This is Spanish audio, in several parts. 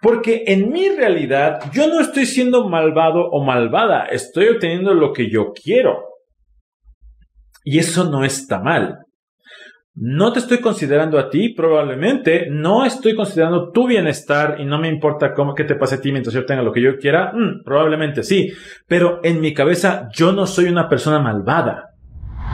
Porque en mi realidad yo no estoy siendo malvado o malvada, estoy obteniendo lo que yo quiero. Y eso no está mal. No te estoy considerando a ti, probablemente. No estoy considerando tu bienestar y no me importa cómo que te pase a ti mientras yo tenga lo que yo quiera. Mm, probablemente sí. Pero en mi cabeza yo no soy una persona malvada.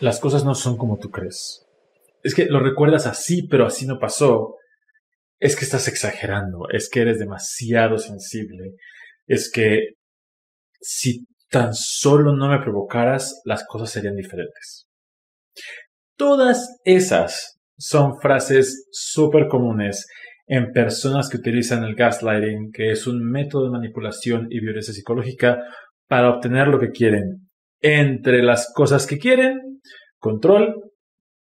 Las cosas no son como tú crees. Es que lo recuerdas así, pero así no pasó. Es que estás exagerando, es que eres demasiado sensible, es que si tan solo no me provocaras, las cosas serían diferentes. Todas esas son frases súper comunes en personas que utilizan el gaslighting, que es un método de manipulación y violencia psicológica para obtener lo que quieren. Entre las cosas que quieren, control,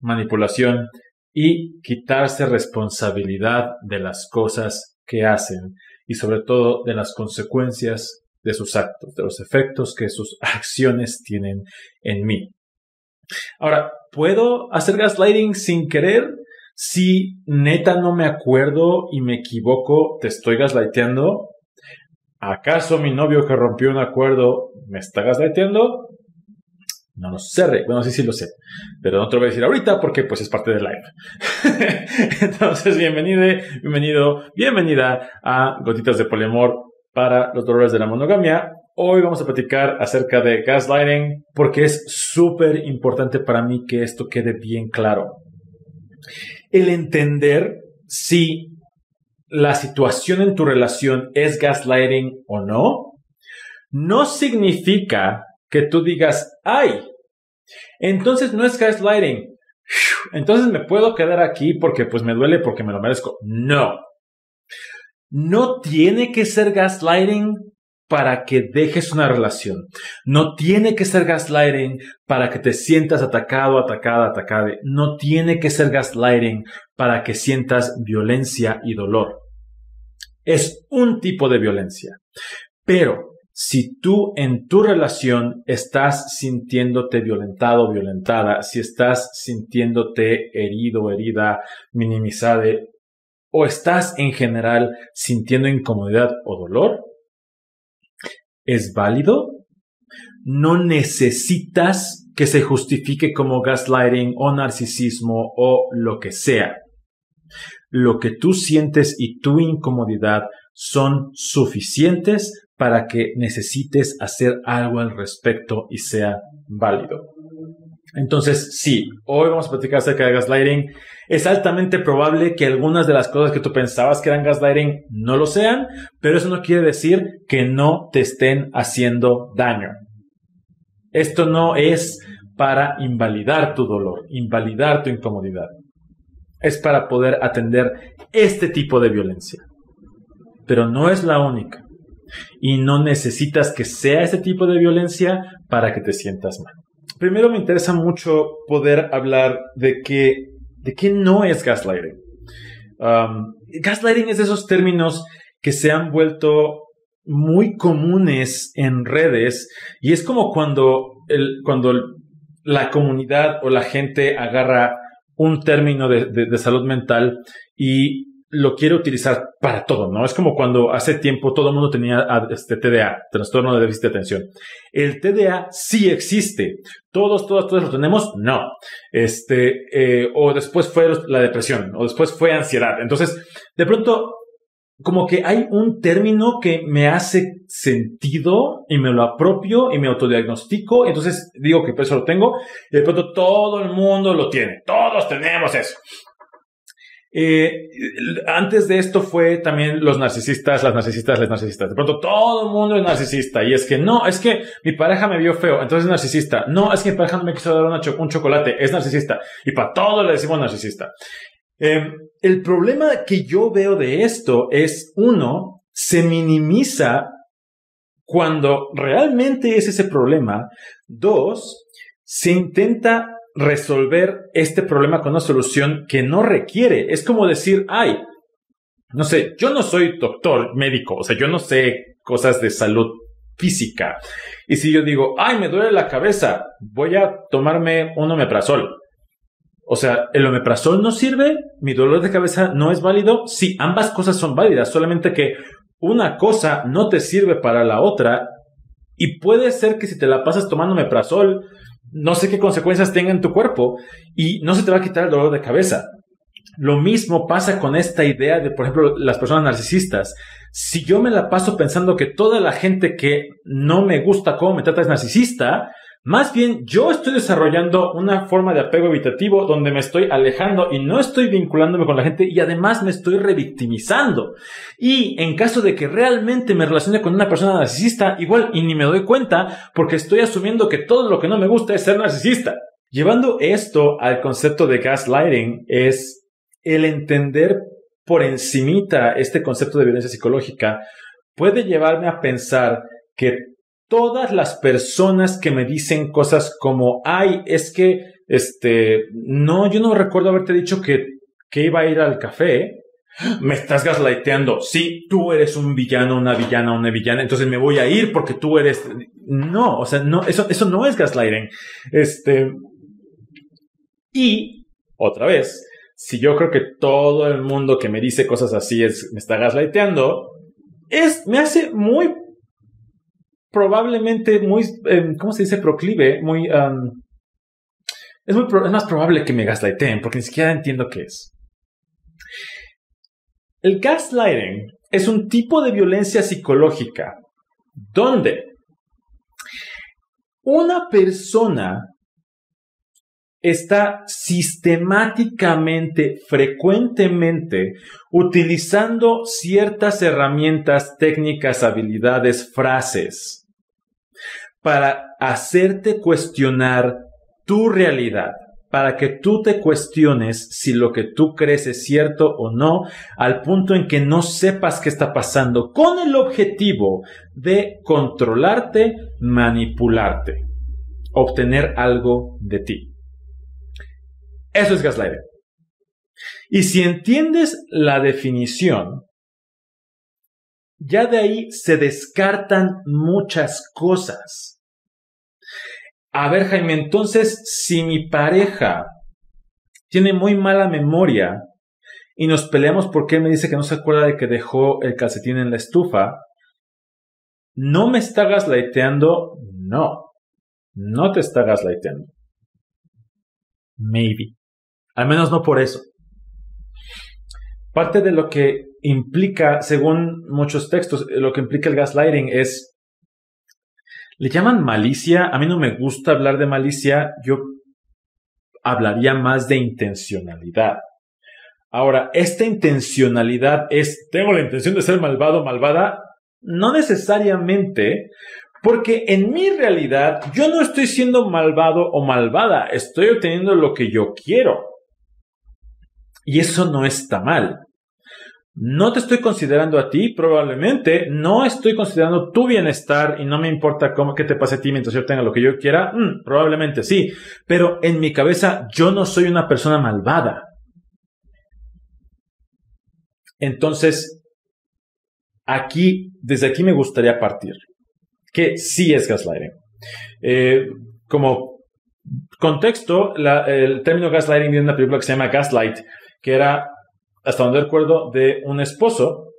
manipulación y quitarse responsabilidad de las cosas que hacen y sobre todo de las consecuencias de sus actos, de los efectos que sus acciones tienen en mí. Ahora, ¿puedo hacer gaslighting sin querer? Si neta no me acuerdo y me equivoco, te estoy gaslighteando. ¿Acaso mi novio que rompió un acuerdo me está gaslighteando? No lo sé, Bueno, sí, sí lo sé. Pero no te lo voy a decir ahorita porque pues es parte del live. Entonces, bienvenido, bienvenido, bienvenida a Gotitas de Poliamor para los dolores de la monogamia. Hoy vamos a platicar acerca de gaslighting porque es súper importante para mí que esto quede bien claro. El entender si la situación en tu relación es gaslighting o no, no significa que tú digas, ay, entonces no es gaslighting. Entonces me puedo quedar aquí porque pues me duele porque me lo merezco. No. No tiene que ser gaslighting para que dejes una relación. No tiene que ser gaslighting para que te sientas atacado, atacada, atacada. No tiene que ser gaslighting para que sientas violencia y dolor. Es un tipo de violencia. Pero si tú en tu relación estás sintiéndote violentado, violentada, si estás sintiéndote herido, herida, minimizada, o estás en general sintiendo incomodidad o dolor, es válido. No necesitas que se justifique como gaslighting o narcisismo o lo que sea. Lo que tú sientes y tu incomodidad son suficientes para que necesites hacer algo al respecto y sea válido. Entonces, sí, hoy vamos a platicar acerca de gaslighting. Es altamente probable que algunas de las cosas que tú pensabas que eran gaslighting no lo sean, pero eso no quiere decir que no te estén haciendo daño. Esto no es para invalidar tu dolor, invalidar tu incomodidad. Es para poder atender este tipo de violencia. Pero no es la única. Y no necesitas que sea ese tipo de violencia para que te sientas mal. Primero me interesa mucho poder hablar de que ¿De qué no es gaslighting? Um, gaslighting es de esos términos que se han vuelto muy comunes en redes y es como cuando, cuando la comunidad o la gente agarra un término de salud mental y lo quiere utilizar para todo, ¿no? Es como cuando hace tiempo todo el mundo tenía ah, este TDA, trastorno de déficit de atención. El TDA sí existe. Todos, todos, todos lo tenemos. No. Este, eh, o después fue la depresión, o después fue ansiedad. Entonces, de pronto, como que hay un término que me hace sentido y me lo apropio y me autodiagnostico. Entonces digo que eso lo tengo. Y de pronto todo el mundo lo tiene. Todos tenemos eso. Eh, antes de esto fue también los narcisistas, las narcisistas, las narcisistas. De pronto todo el mundo es narcisista. Y es que no, es que mi pareja me vio feo, entonces es narcisista. No, es que mi pareja no me quiso dar un chocolate, es narcisista. Y para todo le decimos narcisista. Em, el problema que yo veo de esto es, uno, se minimiza cuando realmente es ese problema. Dos, se intenta resolver este problema con una solución que no requiere. Es como decir, ay, no sé, yo no soy doctor médico, o sea, yo no sé cosas de salud física. Y si yo digo, ay, me duele la cabeza, voy a tomarme un omeprazol. O sea, ¿el omeprazol no sirve? ¿Mi dolor de cabeza no es válido? Sí, ambas cosas son válidas, solamente que una cosa no te sirve para la otra y puede ser que si te la pasas tomando omeprazol, no sé qué consecuencias tenga en tu cuerpo y no se te va a quitar el dolor de cabeza. Lo mismo pasa con esta idea de, por ejemplo, las personas narcisistas. Si yo me la paso pensando que toda la gente que no me gusta cómo me trata es narcisista, más bien, yo estoy desarrollando una forma de apego evitativo donde me estoy alejando y no estoy vinculándome con la gente y además me estoy revictimizando. Y en caso de que realmente me relacione con una persona narcisista, igual y ni me doy cuenta porque estoy asumiendo que todo lo que no me gusta es ser narcisista. Llevando esto al concepto de gaslighting es el entender por encimita este concepto de violencia psicológica puede llevarme a pensar que todas las personas que me dicen cosas como, ay, es que, este, no, yo no recuerdo haberte dicho que, que iba a ir al café. Me estás gaslighteando. Sí, tú eres un villano, una villana, una villana. Entonces me voy a ir porque tú eres. No, o sea, no, eso, eso no es gaslighting. Este. Y, otra vez, si yo creo que todo el mundo que me dice cosas así es, me está gaslighteando, es, me hace muy probablemente muy, em, ¿cómo se dice? Proclive, muy... es, muy es más probable que me gaslighten porque ni siquiera entiendo qué es. El gaslighting es un tipo de violencia psicológica donde una persona está sistemáticamente, frecuentemente, utilizando ciertas herramientas, técnicas, habilidades, frases para hacerte cuestionar tu realidad, para que tú te cuestiones si lo que tú crees es cierto o no, al punto en que no sepas qué está pasando, con el objetivo de controlarte, manipularte, obtener algo de ti. Eso es gaslighting. Y si entiendes la definición, ya de ahí se descartan muchas cosas. A ver, Jaime, entonces, si mi pareja tiene muy mala memoria y nos peleamos porque él me dice que no se acuerda de que dejó el calcetín en la estufa, ¿no me está gaslighteando? No, no te está gaslighteando. Maybe. Al menos no por eso. Parte de lo que implica, según muchos textos, lo que implica el gaslighting es le llaman malicia. A mí no me gusta hablar de malicia. Yo hablaría más de intencionalidad. Ahora, esta intencionalidad es, tengo la intención de ser malvado, malvada. No necesariamente, porque en mi realidad yo no estoy siendo malvado o malvada, estoy obteniendo lo que yo quiero. Y eso no está mal. No te estoy considerando a ti, probablemente. No estoy considerando tu bienestar y no me importa cómo que te pase a ti mientras yo tenga lo que yo quiera. Mm, probablemente sí. Pero en mi cabeza yo no soy una persona malvada. Entonces, aquí, desde aquí me gustaría partir. Que sí es gaslighting. Eh, como contexto, el término gaslighting viene de una película que se llama Gaslight, que era hasta donde recuerdo, de un esposo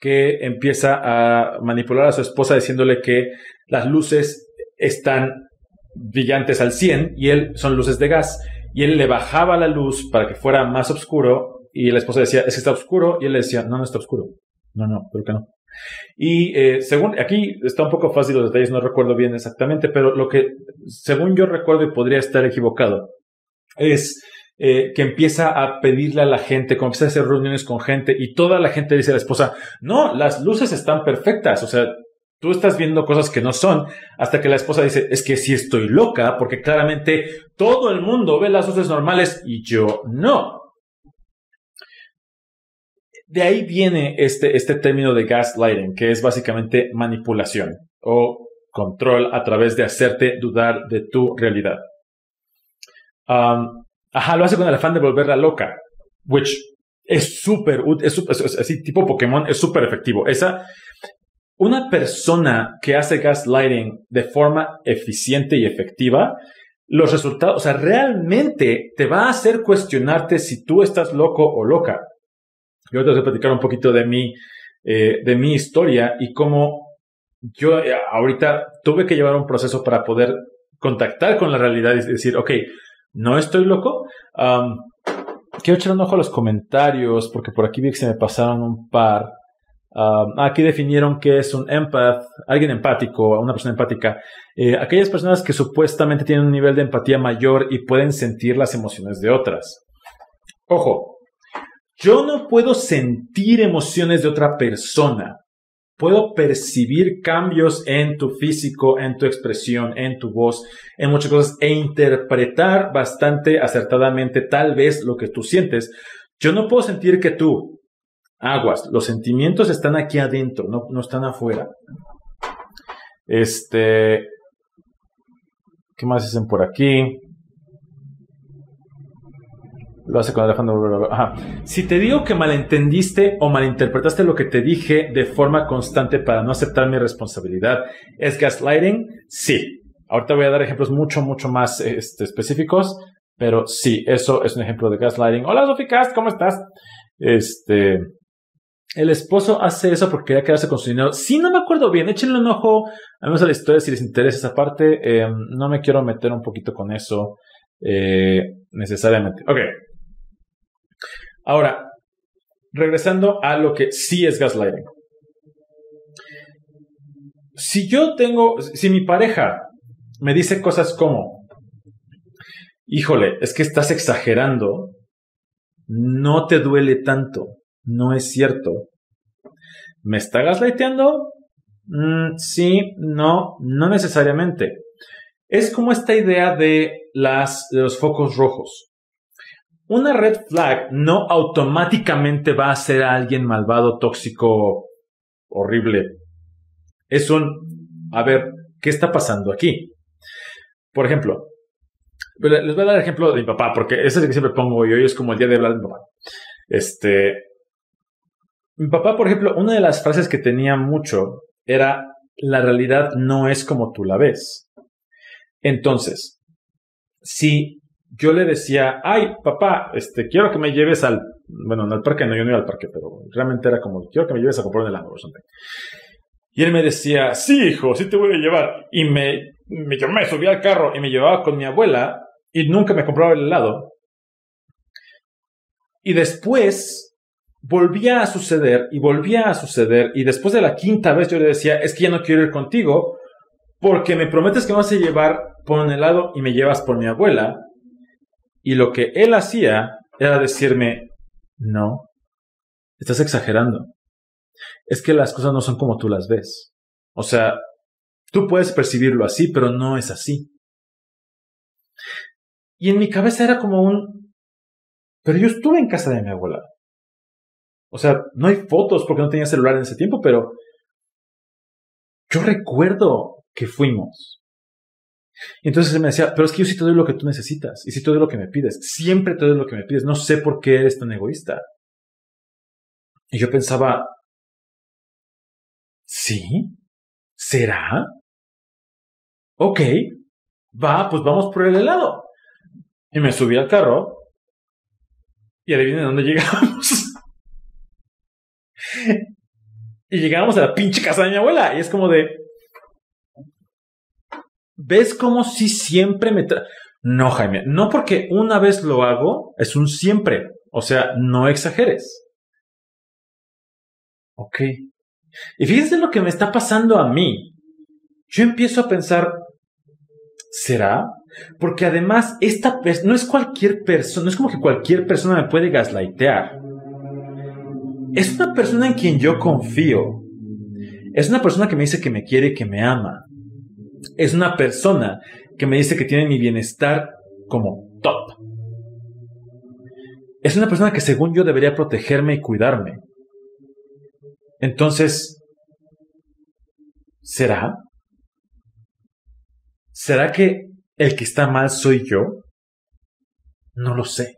que empieza a manipular a su esposa diciéndole que las luces están brillantes al 100 y él son luces de gas. Y él le bajaba la luz para que fuera más oscuro y la esposa decía, es que está oscuro. Y él le decía, no, no está oscuro. No, no, pero que no. Y eh, según, aquí está un poco fácil los detalles, no recuerdo bien exactamente, pero lo que, según yo recuerdo y podría estar equivocado, es eh, que empieza a pedirle a la gente, como empieza a hacer reuniones con gente y toda la gente dice a la esposa, no, las luces están perfectas, o sea, tú estás viendo cosas que no son, hasta que la esposa dice, es que sí estoy loca, porque claramente todo el mundo ve las luces normales y yo no. De ahí viene este, este término de gaslighting, que es básicamente manipulación o control a través de hacerte dudar de tu realidad. Ajá, lo hace con el afán de volverla loca, which es súper, es, es, así tipo Pokémon, es súper efectivo. Esa, una persona que hace gaslighting de forma eficiente y efectiva, los resultados, o sea, realmente te va a hacer cuestionarte si tú estás loco o loca. Yo te voy a platicar un poquito de mi, eh, de mi historia y cómo yo eh, ahorita tuve que llevar un proceso para poder contactar con la realidad y decir, ok, no estoy loco. quiero echar un ojo a los comentarios porque por aquí vi que se me pasaron un par. aquí definieron que es un empath, alguien empático, una persona empática. Eh, aquellas personas que supuestamente tienen un nivel de empatía mayor y pueden sentir las emociones de otras. Ojo, yo no puedo sentir emociones de otra persona, puedo percibir cambios en tu físico, en tu expresión, en tu voz, en muchas cosas e interpretar bastante acertadamente tal vez lo que tú sientes. Yo no puedo sentir que tú, aguas, los sentimientos están aquí adentro, no, no están afuera. Este, ¿qué más dicen por aquí? Lo hace con afán Ajá. Si te digo que malentendiste o malinterpretaste lo que te dije de forma constante para no aceptar mi responsabilidad, ¿es gaslighting? Sí. Ahorita voy a dar ejemplos mucho, mucho más este, específicos, pero sí, eso es un ejemplo de gaslighting. Hola, Soficast, ¿cómo estás? Este. El esposo hace eso porque quería quedarse con su dinero. Sí, no me acuerdo bien. Échenle un ojo a a la historia si les interesa esa parte. Em, no me quiero meter un poquito con eso eh, necesariamente. Ok. Ahora, regresando a lo que sí es gaslighting. Si yo tengo, si mi pareja me dice cosas como, híjole, es que estás exagerando, no te duele tanto, no es cierto. ¿Me está gaslighteando? Mm, sí, no, no necesariamente. Es como esta idea de, las, de los focos rojos. Una red flag no automáticamente va a ser a alguien malvado, tóxico, horrible. Es un, a ver, ¿qué está pasando aquí? Por ejemplo, les voy a dar el ejemplo de mi papá, porque ese es el que siempre pongo y hoy es como el día de hablar de mi papá. Este, mi papá, por ejemplo, una de las frases que tenía mucho era, la realidad no es como tú la ves. Entonces, si yo le decía, ay, papá, este, quiero que me lleves al, bueno, no al parque, no, yo no iba al parque, pero realmente era como, quiero que me lleves a comprar un helado Y él me decía, sí, hijo, sí te voy a llevar. Y me, me, yo me subía al carro y me llevaba con mi abuela y nunca me compraba el helado. Y después volvía a suceder y volvía a suceder. Y después de la quinta vez yo le decía, es que ya no quiero ir contigo porque me prometes que me vas a llevar por un helado y me llevas por mi abuela. Y lo que él hacía era decirme, no, estás exagerando. Es que las cosas no son como tú las ves. O sea, tú puedes percibirlo así, pero no es así. Y en mi cabeza era como un, pero yo estuve en casa de mi abuela. O sea, no hay fotos porque no tenía celular en ese tiempo, pero yo recuerdo que fuimos. Entonces él me decía, pero es que yo sí te doy lo que tú necesitas y sí te doy lo que me pides. Siempre te doy lo que me pides. No sé por qué eres tan egoísta. Y yo pensaba, ¿sí? ¿Será? Ok, va, pues vamos por el helado. Y me subí al carro y adivinen dónde llegamos. y llegamos a la pinche casa de mi abuela. Y es como de, ¿Ves cómo si siempre me... no, Jaime, no porque una vez lo hago, es un siempre. O sea, no exageres. Ok. Y fíjense lo que me está pasando a mí. Yo empiezo a pensar, ¿Será? Porque además, esta no es cualquier persona, no es como que cualquier persona me puede gaslightear. Es una persona en quien yo confío. Es una persona que me dice que me quiere y que me ama. Es una persona que me dice que tiene mi bienestar como top. Es una persona que según yo debería protegerme y cuidarme. Entonces, ¿será? ¿Será que el que está mal soy yo? No lo sé.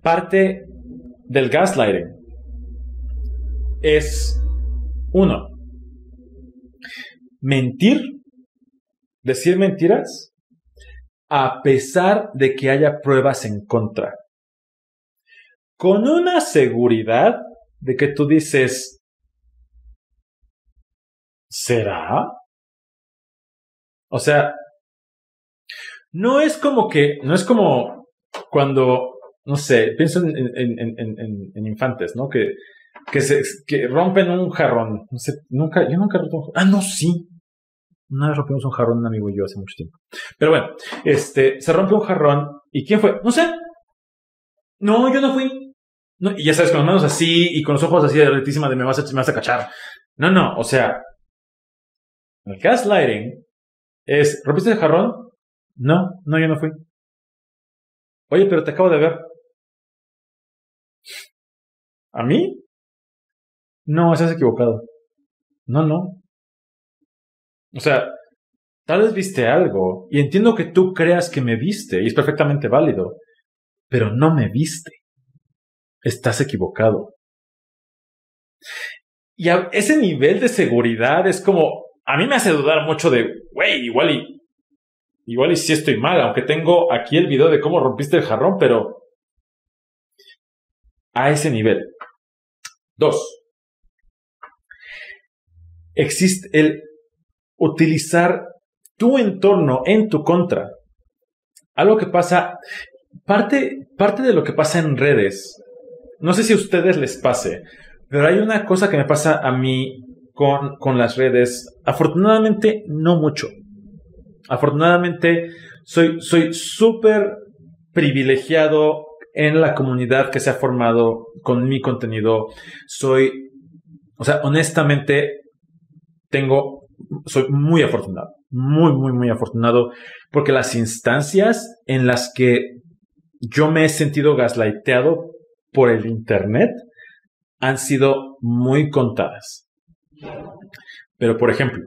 Parte del gaslighting es, uno, mentir, decir mentiras, a pesar de que haya pruebas en contra. Con una seguridad de que tú dices, ¿será? O sea, no es como que, no es como cuando, no sé, pienso en, infantes, ¿no? Que, que, se, que rompen un jarrón. No sé, nunca, yo nunca he roto un jarrón. Ah, no, sí. Una vez rompimos un jarrón, un amigo y yo hace mucho tiempo. Pero bueno, este, se rompe un jarrón. ¿Y quién fue? No sé. No, yo no fui. Y ya sabes, con las manos así y con los ojos así de retísima de me vas a, me vas a cachar. No, no, o sea, el gaslighting es, ¿rompiste el jarrón? No, no, yo no fui. Oye, pero te acabo de ver. ¿A mí? No, estás equivocado. No, no. O sea, tal vez viste algo y entiendo que tú creas que me viste y es perfectamente válido, pero no me viste. Estás equivocado. Y a ese nivel de seguridad es como, a mí me hace dudar mucho de, güey, igual y, igual y sí estoy mal, aunque tengo aquí el video de cómo rompiste el jarrón, pero a ese nivel. Dos, existe el utilizar tu entorno en tu contra. Algo que pasa, parte, parte de lo que pasa en redes, no sé si a ustedes les pase, pero hay una cosa que me pasa a mí con, las redes. Afortunadamente, no mucho. Afortunadamente, soy súper privilegiado en la comunidad que se ha formado con mi contenido. Soy, o sea, honestamente, tengo, soy muy afortunado, muy, muy, muy afortunado, porque las instancias en las que yo me he sentido gaslighteado por el Internet han sido muy contadas. Pero, por ejemplo,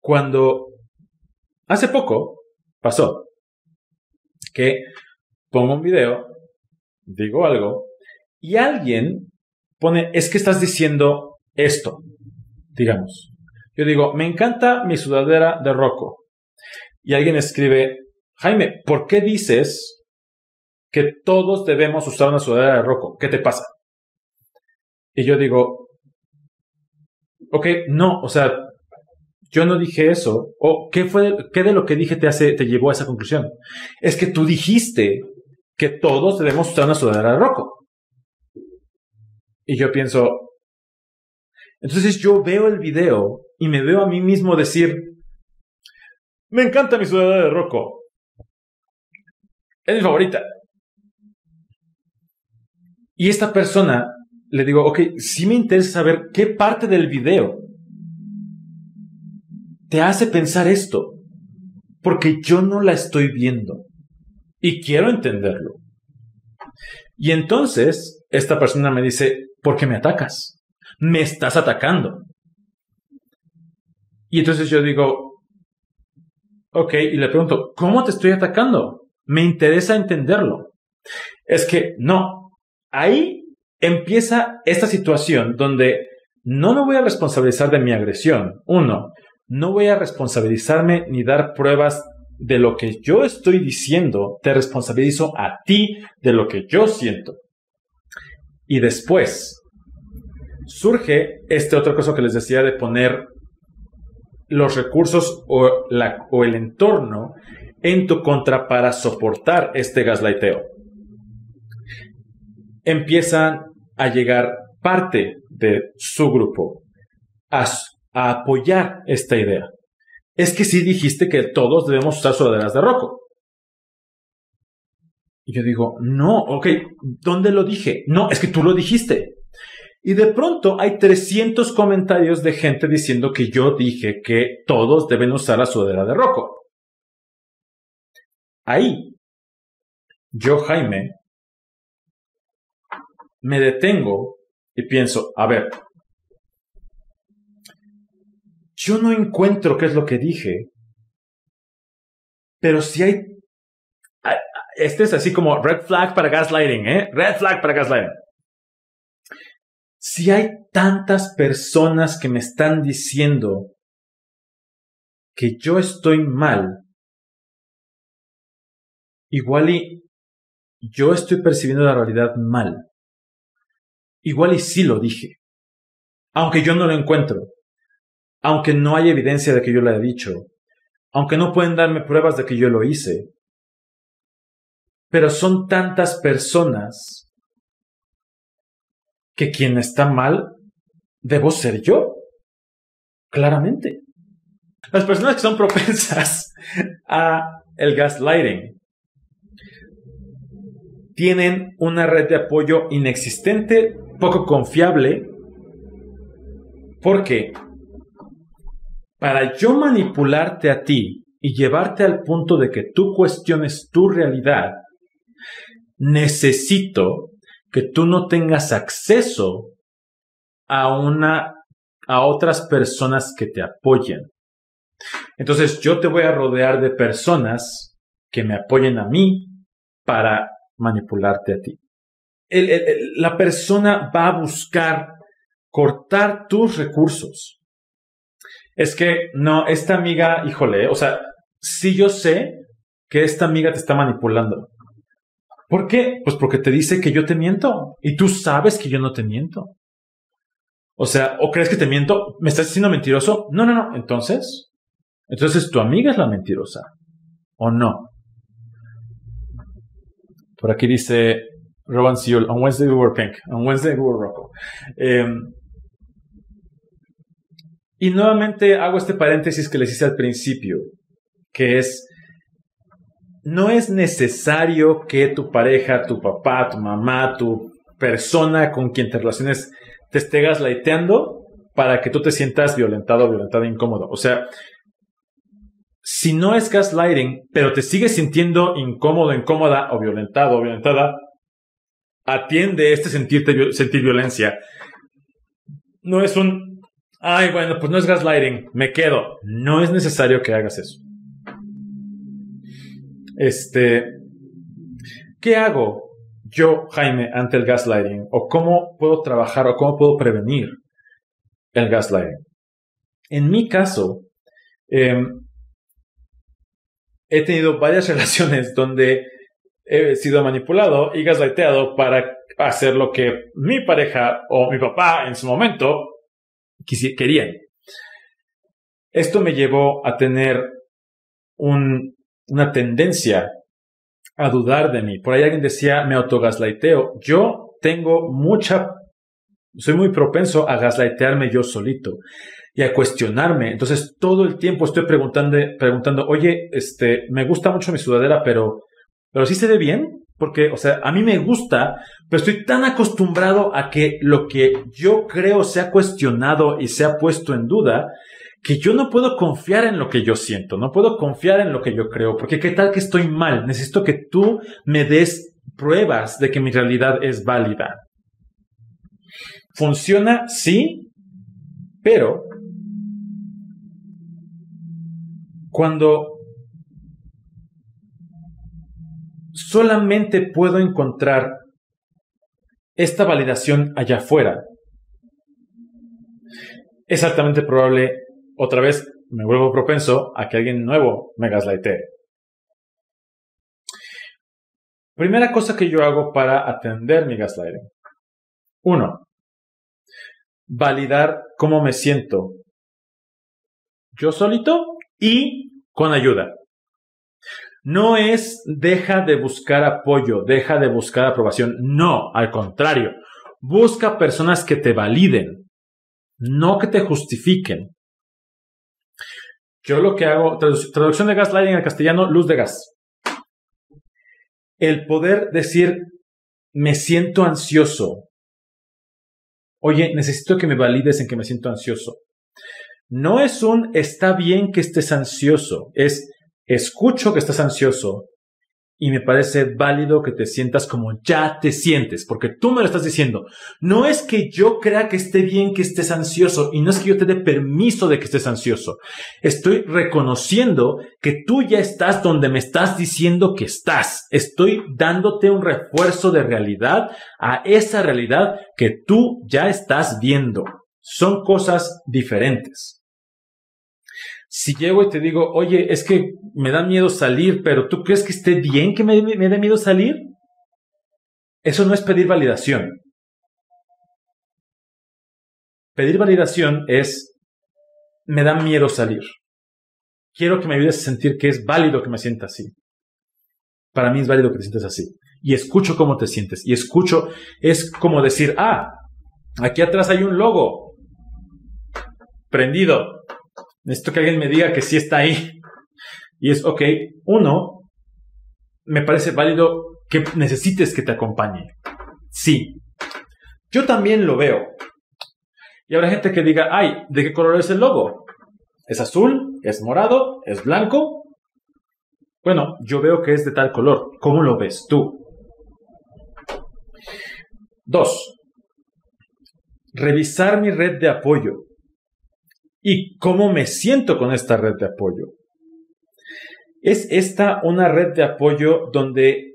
cuando hace poco pasó que pongo un video, digo algo, y alguien pone, es que estás diciendo esto, digamos. Yo digo, me encanta mi sudadera de Rocco. Y alguien escribe, Jaime, ¿por qué dices que todos debemos usar una sudadera de Rocco? ¿Qué te pasa? Y yo digo, ok, no, o sea, yo no dije eso. ¿O qué fue, qué de lo que dije te hace, te llevó a esa conclusión? Es que tú dijiste que todos debemos usar una sudadera de roco. Y yo pienso, entonces yo veo el video y me veo a mí mismo decir, me encanta mi sudadera de roco. Es mi favorita. Y esta persona le digo, ok, sí me interesa saber qué parte del video te hace pensar esto, porque yo no la estoy viendo y quiero entenderlo. Y entonces esta persona me dice, ¿por qué me atacas? Me estás atacando. Y entonces yo digo, ok, y le pregunto, ¿cómo te estoy atacando? Me interesa entenderlo. Es que no, ahí empieza esta situación donde no me voy a responsabilizar de mi agresión. Uno, no voy a responsabilizarme ni dar pruebas de lo que yo estoy diciendo. Te responsabilizo a ti de lo que yo siento. Y después surge este otra cosa que les decía de poner los recursos o, la, o el entorno en tu contra para soportar este gaslighteo empiezan a llegar parte de su grupo a, apoyar esta idea. es que sí dijiste que todos debemos usar sudaderas de Rocco. Y yo digo, no, ok, ¿dónde lo dije? No, es que tú lo dijiste. Y de pronto hay 300 comentarios de gente diciendo que yo dije que todos deben usar la sudadera de Rocco. Ahí, yo, Jaime, me detengo y pienso, a ver, yo no encuentro qué es lo que dije, pero si hay, este es así como red flag para gaslighting, ¿eh? Red flag para gaslighting. Si hay tantas personas que me están diciendo que yo estoy mal, igual y yo estoy percibiendo la realidad mal. Igual y sí lo dije. Aunque yo no lo encuentro. Aunque no hay evidencia de que yo lo haya dicho. Aunque no pueden darme pruebas de que yo lo hice. Pero son tantas personas que quien está mal debo ser yo. Claramente. Las personas que son propensas a el gaslighting tienen una red de apoyo inexistente, poco confiable, porque para yo manipularte a ti y llevarte al punto de que tú cuestiones tu realidad, necesito que tú no tengas acceso a una a otras personas que te apoyen. Entonces yo te voy a rodear de personas que me apoyen a mí para manipularte a ti. la persona va a buscar cortar tus recursos. Es que, no, esta amiga, híjole, o sea, si yo sé que esta amiga te está manipulando. ¿Por qué? Pues porque te dice que yo te miento y tú sabes que yo no te miento. O sea, ¿o crees que te miento? ¿Me estás diciendo mentiroso? No, no, no. Entonces, entonces tu amiga es la mentirosa. ¿O no? Por aquí dice Rowan Seul, on Wednesday we were pink, on Wednesday we were Rocco. Em, y nuevamente hago este paréntesis que les hice al principio, que es, no es necesario que tu pareja, tu papá, tu mamá, tu persona con quien te relaciones te esté gaslighteando para que tú te sientas violentado, violentada, incómodo. O sea, si no es gaslighting, pero te sigues sintiendo incómodo, incómoda o violentado o violentada, atiende este sentirte, sentir violencia. No es un, ay, bueno, pues no es gaslighting, me quedo. No es necesario que hagas eso. Este, ¿qué hago yo, Jaime, ante el gaslighting? ¿O cómo puedo trabajar o cómo puedo prevenir el gaslighting? En mi caso, eh, he tenido varias relaciones donde he sido manipulado y gaslighteado para hacer lo que mi pareja o mi papá en su momento querían. Esto me llevó a tener una tendencia a dudar de mí. Por ahí alguien decía, me autogaslighteo. Yo tengo mucha, soy muy propenso a gaslightearme yo solito y a cuestionarme. Entonces todo el tiempo estoy preguntando, preguntando, oye, este, me gusta mucho mi sudadera, pero, pero sí se ve bien. Porque, o sea, a mí me gusta, pero estoy tan acostumbrado a que lo que yo creo se ha cuestionado y se ha puesto en duda, que yo no puedo confiar en lo que yo siento, no puedo confiar en lo que yo creo, porque qué tal que estoy mal, necesito que tú me des pruebas de que mi realidad es válida. Funciona, sí, pero cuando solamente puedo encontrar esta validación allá afuera, es altamente probable, otra vez me vuelvo propenso a que alguien nuevo me gaslightee. Primera cosa que yo hago para atender mi gaslighting. Uno, validar cómo me siento yo solito y con ayuda. No es deja de buscar apoyo, deja de buscar aprobación. No, al contrario. Busca personas que te validen, no que te justifiquen. Yo lo que hago, traducción de gaslighting al castellano, luz de gas. El poder decir, me siento ansioso. Oye, necesito que me valides en que me siento ansioso. No es un está bien que estés ansioso, es escucho que estás ansioso y me parece válido que te sientas como ya te sientes, porque tú me lo estás diciendo. No es que yo crea que esté bien que estés ansioso y no es que yo te dé permiso de que estés ansioso. Estoy reconociendo que tú ya estás donde me estás diciendo que estás. Estoy dándote un refuerzo de realidad a esa realidad que tú ya estás viendo. Son cosas diferentes. Si llego y te digo, oye, es que me da miedo salir, pero ¿tú crees que esté bien que me, me dé miedo salir? Eso no es pedir validación. Pedir validación es, me da miedo salir. Quiero que me ayudes a sentir que es válido que me sienta así. Para mí es válido que te sientas así. Y escucho cómo te sientes. Y escucho, es como decir, ah, aquí atrás hay un logo prendido. Necesito que alguien me diga que sí está ahí. Y es, ok, uno, me parece válido que necesites que te acompañe. Sí. Yo también lo veo. Y habrá gente que diga, ay, ¿de qué color es el logo? ¿Es azul? ¿Es morado? ¿Es blanco? Bueno, yo veo que es de tal color. ¿Cómo lo ves tú? Dos. Revisar mi red de apoyo y cómo me siento con esta red de apoyo. ¿Es esta una red de apoyo donde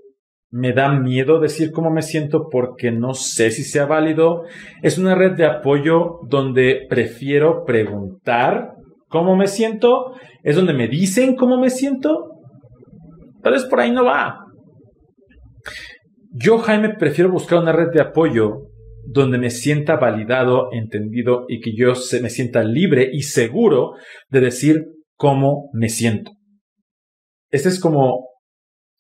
me da miedo decir cómo me siento porque no sé si sea válido? ¿Es una red de apoyo donde prefiero preguntar cómo me siento? ¿Es donde me dicen cómo me siento? Tal vez por ahí no va. Yo, Jaime, prefiero buscar una red de apoyo donde me sienta validado, entendido y que yo me sienta libre y seguro de decir cómo me siento. Este es como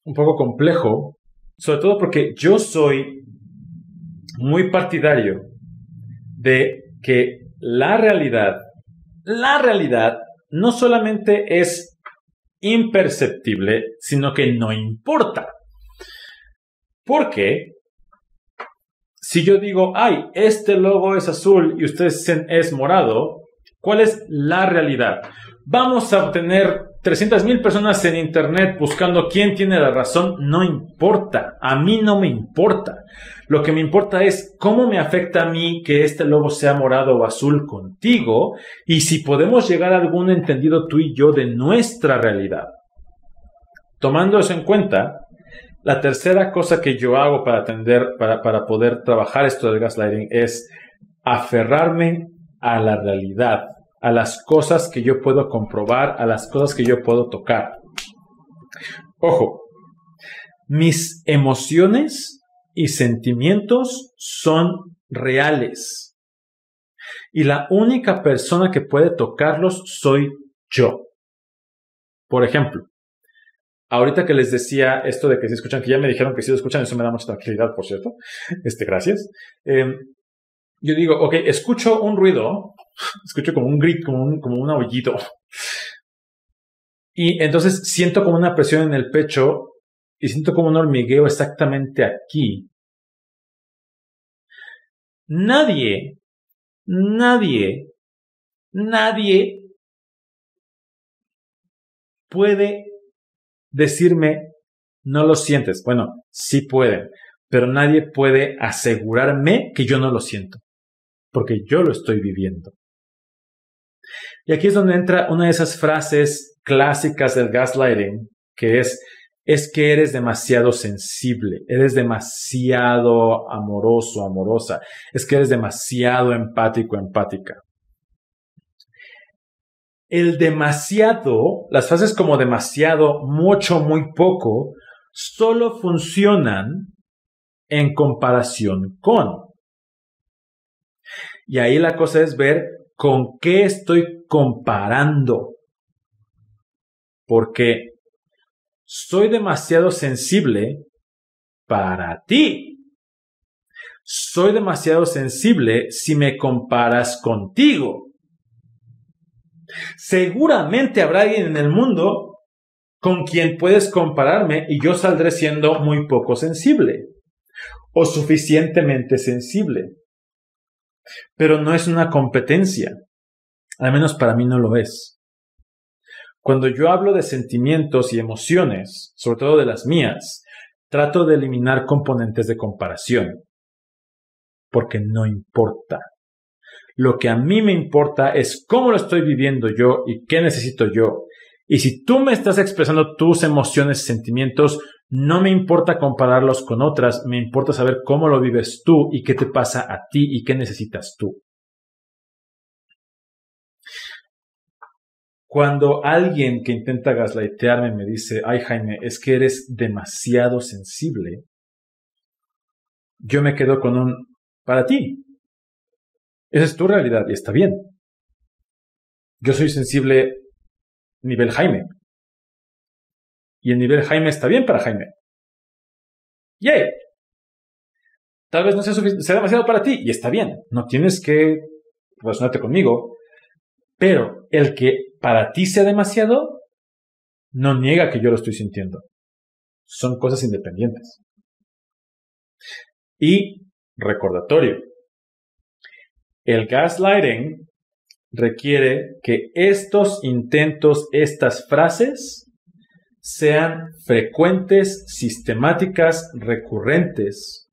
un poco complejo, sobre todo porque yo soy muy partidario de que la realidad, la realidad no solamente es imperceptible, sino que no importa. Porque si yo digo, ay, este logo es azul y ustedes dicen es morado, ¿cuál es la realidad? Vamos a obtener 300.000 personas en Internet buscando quién tiene la razón. No importa. A mí no me importa. Lo que me importa es cómo me afecta a mí que este logo sea morado o azul contigo y si podemos llegar a algún entendido tú y yo de nuestra realidad. Tomando eso en cuenta, la tercera cosa que yo hago para atender, para, para poder trabajar esto del gaslighting es aferrarme a la realidad, a las cosas que yo puedo comprobar, a las cosas que yo puedo tocar. Ojo, mis emociones y sentimientos son reales. Y la única persona que puede tocarlos soy yo. Por ejemplo, Ahorita que les decía esto de que se escuchan, que ya me dijeron que sí lo escuchan, eso me da mucha tranquilidad, por cierto. Este, gracias. Em, yo digo, ok, escucho un ruido, escucho como un grito, como un, como un aullido. Y entonces siento como una presión en el pecho y siento como un hormigueo exactamente aquí. Nadie, nadie, nadie puede decirme, no lo sientes. Bueno, sí pueden, pero nadie puede asegurarme que yo no lo siento, porque yo lo estoy viviendo. Y aquí es donde entra una de esas frases clásicas del gaslighting, que es, es que eres demasiado sensible, eres demasiado amoroso, amorosa, es que eres demasiado empático, empática el demasiado, las frases como demasiado, mucho, muy poco, solo funcionan en comparación con. Y ahí la cosa es ver con qué estoy comparando. Porque soy demasiado sensible para ti. Soy demasiado sensible si me comparas contigo. Seguramente habrá alguien en el mundo con quien puedes compararme y yo saldré siendo muy poco sensible o suficientemente sensible. Pero no es una competencia. Al menos para mí no lo es. Cuando yo hablo de sentimientos y emociones, sobre todo de las mías, trato de eliminar componentes de comparación. Porque no importa. Lo que a mí me importa es cómo lo estoy viviendo yo y qué necesito yo. Y si tú me estás expresando tus emociones y sentimientos, no me importa compararlos con otras, me importa saber cómo lo vives tú y qué te pasa a ti y qué necesitas tú. Cuando alguien que intenta gaslightearme me dice, ay Jaime, es que eres demasiado sensible, yo me quedo con un, para ti. Esa es tu realidad y está bien. Yo soy sensible nivel Jaime. Y el nivel Jaime está bien para Jaime. ¡Yay! Tal vez no sea, sea demasiado para ti y está bien. No tienes que relacionarte conmigo. Pero el que para ti sea demasiado no niega que yo lo estoy sintiendo. Son cosas independientes. Y recordatorio. El gaslighting requiere que estos intentos, estas frases, sean frecuentes, sistemáticas, recurrentes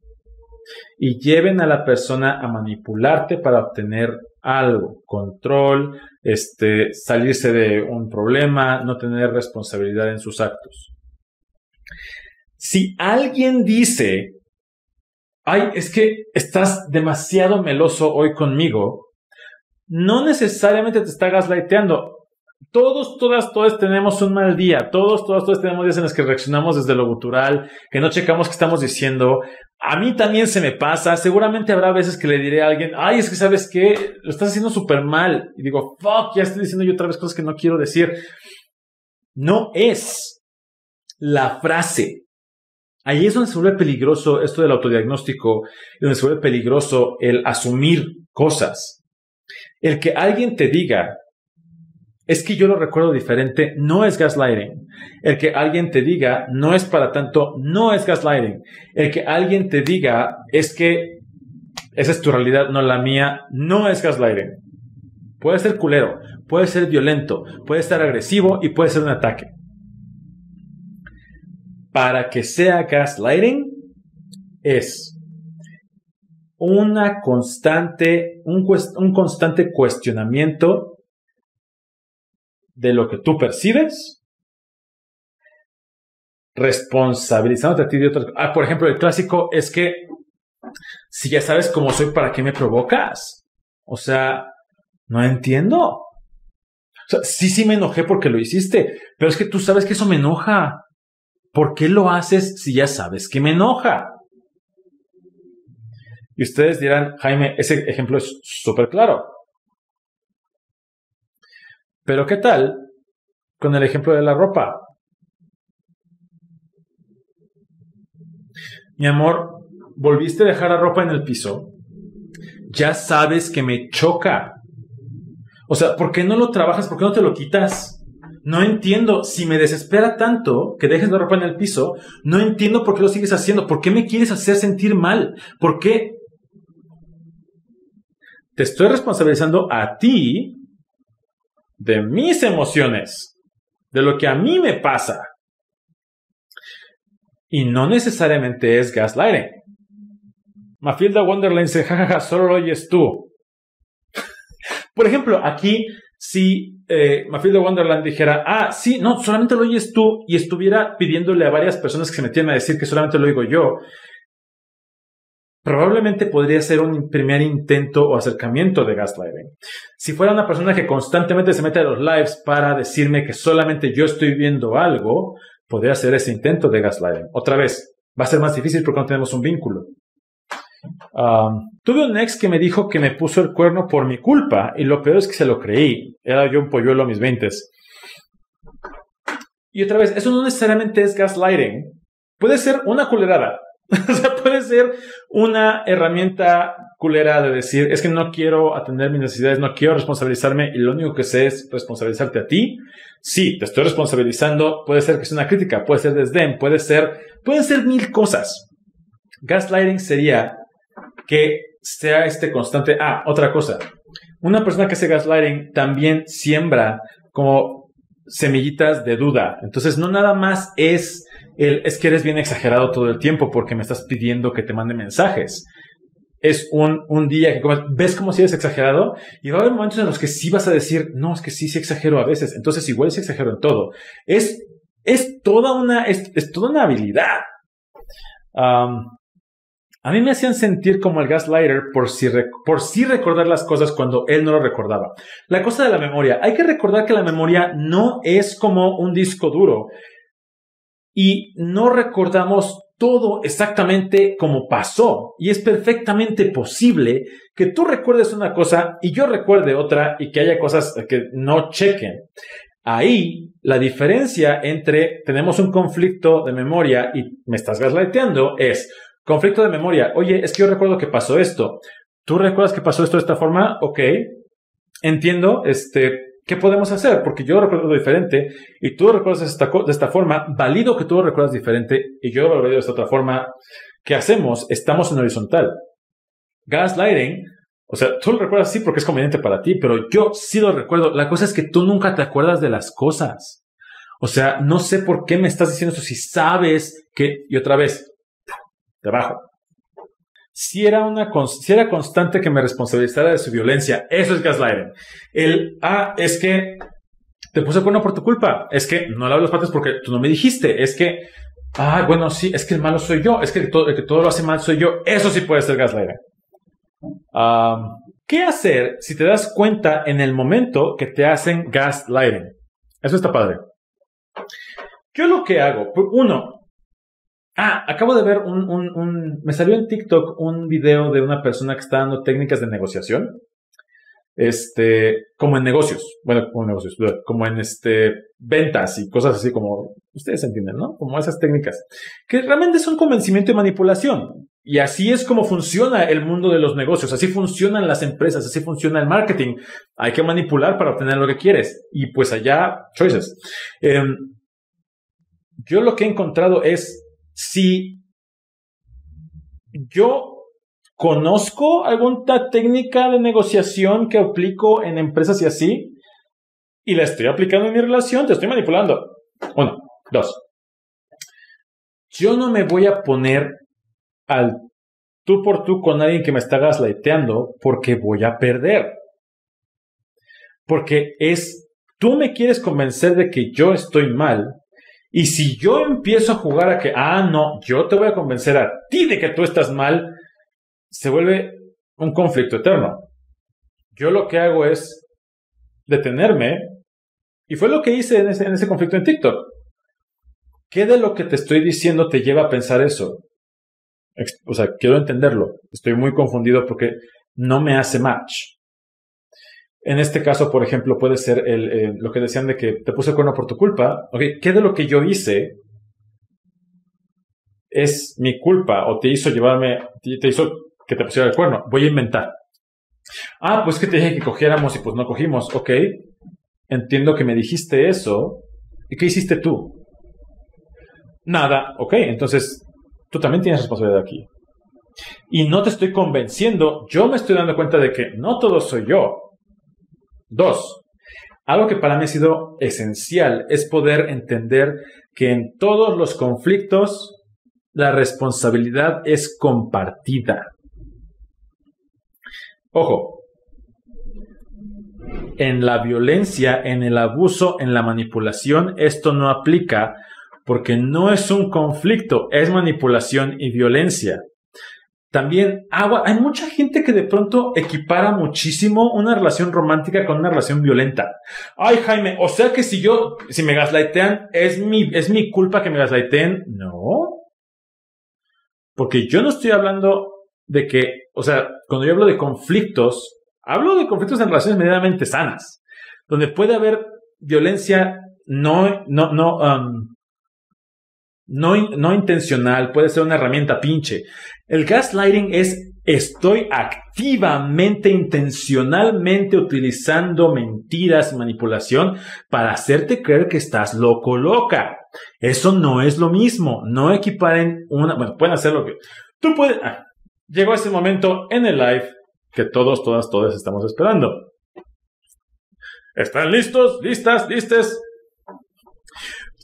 y lleven a la persona a manipularte para obtener algo, control, este, salirse de un problema, no tener responsabilidad en sus actos. Si alguien dice, ay, es que estás demasiado meloso hoy conmigo, no necesariamente te está gaslighteando. Todos, todas, todas tenemos un mal día. Todos, todas, todas tenemos días en los que reaccionamos desde lo gutural, que no checamos qué estamos diciendo. A mí también se me pasa. Seguramente habrá veces que le diré a alguien, ay, es que sabes qué, lo estás haciendo súper mal. Y digo, fuck, ya estoy diciendo yo otra vez cosas que no quiero decir. No es la frase. Ahí es donde se vuelve peligroso esto del autodiagnóstico, donde se vuelve peligroso el asumir cosas. El que alguien te diga, es que yo lo recuerdo diferente, no es gaslighting. El que alguien te diga, no es para tanto, no es gaslighting. El que alguien te diga, es que esa es tu realidad, no la mía, no es gaslighting. Puede ser culero, puede ser violento, puede ser agresivo y puede ser un ataque. Para que sea gaslighting es una constante, un, un constante cuestionamiento de lo que tú percibes, responsabilizándote a ti de otras Ah, por ejemplo, el clásico es que si ya sabes cómo soy, ¿para qué me provocas? O sea, no entiendo. Sí, sí me enojé porque lo hiciste, pero es que tú sabes que eso me enoja. ¿Por qué lo haces si ya sabes que me enoja? Y ustedes dirán, Jaime, ese ejemplo es súper claro. Pero ¿qué tal con el ejemplo de la ropa? Mi amor, volviste a dejar la ropa en el piso. Ya sabes que me choca. O sea, ¿por qué no lo trabajas? ¿Por qué no te lo quitas? No entiendo. Si me desespera tanto que dejes la ropa en el piso, no entiendo por qué lo sigues haciendo. ¿Por qué me quieres hacer sentir mal? ¿Por qué? Te estoy responsabilizando a ti de mis emociones, de lo que a mí me pasa. Y no necesariamente es gaslighting. Mafilda Wonderland dice, jajaja, solo lo oyes tú. Por ejemplo, aquí, si eh, Mafilda Wonderland dijera, ah, sí, no, solamente lo oyes tú, y estuviera pidiéndole a varias personas que se metieran a decir que solamente lo oigo yo, probablemente podría ser un primer intento o acercamiento de gaslighting. Si fuera una persona que constantemente se mete a los lives para decirme que solamente yo estoy viendo algo, podría ser ese intento de gaslighting. Otra vez, va a ser más difícil porque no tenemos un vínculo. Tuve un ex que me dijo que me puso el cuerno por mi culpa y lo peor es que se lo creí. Era yo un polluelo a mis veintes. Y otra vez, eso no necesariamente es gaslighting. Puede ser una culerada, o sea, puede ser una herramienta culera de decir, es que no quiero atender mis necesidades, no quiero responsabilizarme y lo único que sé es responsabilizarte a ti. Sí, te estoy responsabilizando, puede ser que sea una crítica, puede ser desdén, puede ser, pueden ser mil cosas. Gaslighting sería que sea este constante. Ah, otra cosa. Una persona que hace gaslighting también siembra como semillitas de duda. Entonces, no nada más es es que eres bien exagerado todo el tiempo porque me estás pidiendo que te mande mensajes. Es un, un día que ves como si eres exagerado y va a haber momentos en los que sí vas a decir, no, es que sí, sí exagero a veces. Entonces igual sí exagero en todo. Es, es toda una, es, toda una habilidad. A mí me hacían sentir como el gaslighter por si, por si recordar las cosas cuando él no lo recordaba. La cosa de la memoria. Hay que recordar que la memoria no es como un disco duro y no recordamos todo exactamente como pasó. Y es perfectamente posible que tú recuerdes una cosa y yo recuerde otra y que haya cosas que no chequen. Ahí la diferencia entre tenemos un conflicto de memoria y me estás gaslighteando es conflicto de memoria. Oye, es que yo recuerdo que pasó esto. ¿Tú recuerdas que pasó esto de esta forma? Ok. Entiendo, este, ¿Qué podemos hacer? Porque yo recuerdo diferente y tú recuerdas de esta, de esta forma, valido que tú lo recuerdas diferente y yo lo valido de esta otra forma. ¿Qué hacemos? Estamos en horizontal. Gaslighting, o sea, tú lo recuerdas así porque es conveniente para ti, pero yo sí lo recuerdo. La cosa es que tú nunca te acuerdas de las cosas. O sea, no sé por qué me estás diciendo eso si sabes que, y otra vez, debajo si era, una, si era constante que me responsabilizara de su violencia. Eso es gaslighting. El, ah, es que te puse cuerno por tu culpa. Es que no hablo las patas porque tú no me dijiste. Es que, ah, bueno, sí, es que el malo soy yo. Es que, todo, que todo lo hace mal soy yo. Eso sí puede ser gaslighting. ¿Qué hacer si te das cuenta en el momento que te hacen gaslighting? Eso está padre. Yo lo que hago, uno, Ah, acabo de ver un, me salió en TikTok un video de una persona que está dando técnicas de negociación. Este, como en negocios, bueno, como en negocios, como en este, ventas y cosas así como, ustedes entienden, ¿no? Como esas técnicas, que realmente son convencimiento y manipulación. Y así es como funciona el mundo de los negocios, así funcionan las empresas, así funciona el marketing. Hay que manipular para obtener lo que quieres. Y pues allá, choices. Em, yo lo que he encontrado es si yo conozco alguna técnica de negociación que aplico en empresas y así, y la estoy aplicando en mi relación, te estoy manipulando. Uno, dos. Yo no me voy a poner al tú por tú con alguien que me está gaslighteando porque voy a perder. Porque es, tú me quieres convencer de que yo estoy mal y si yo empiezo a jugar a que, ah, no, yo te voy a convencer a ti de que tú estás mal, se vuelve un conflicto eterno. Yo lo que hago es detenerme, y fue lo que hice en ese, en ese conflicto en TikTok. ¿Qué de lo que te estoy diciendo te lleva a pensar eso? O sea, quiero entenderlo. Estoy muy confundido porque no me hace match. En este caso, por ejemplo, puede ser el, lo que decían de que te puse el cuerno por tu culpa. ¿qué de lo que yo hice es mi culpa o te hizo llevarme, te hizo que te pusiera el cuerno? Voy a inventar. Ah, pues que te dije que cogiéramos y pues no cogimos. Ok, entiendo que me dijiste eso. ¿Y qué hiciste tú? Nada. Ok, entonces tú también tienes responsabilidad aquí. Y no te estoy convenciendo, yo me estoy dando cuenta de que no todo soy yo. Dos, algo que para mí ha sido esencial es poder entender que en todos los conflictos la responsabilidad es compartida. Ojo, en la violencia, en el abuso, en la manipulación, esto no aplica porque no es un conflicto, es manipulación y violencia. También agua. Hay mucha gente que de pronto equipara muchísimo una relación romántica con una relación violenta. Ay, Jaime, o sea que si yo, si me gaslightean, es mi, es mi culpa que me gaslighten. No. Porque yo no estoy hablando de que, o sea, cuando yo hablo de conflictos, hablo de conflictos en relaciones medianamente sanas, donde puede haber violencia no, no, no, um, no, no intencional, puede ser una herramienta pinche. El gaslighting es estoy activamente, intencionalmente utilizando mentiras, manipulación para hacerte creer que estás loco, loca. Eso no es lo mismo. No equiparen una, bueno, pueden hacer lo que tú puedes. Ah, llegó ese momento en el live que todos, todas, todas estamos esperando. ¿Están listos? ¿Listas? ¿Listes?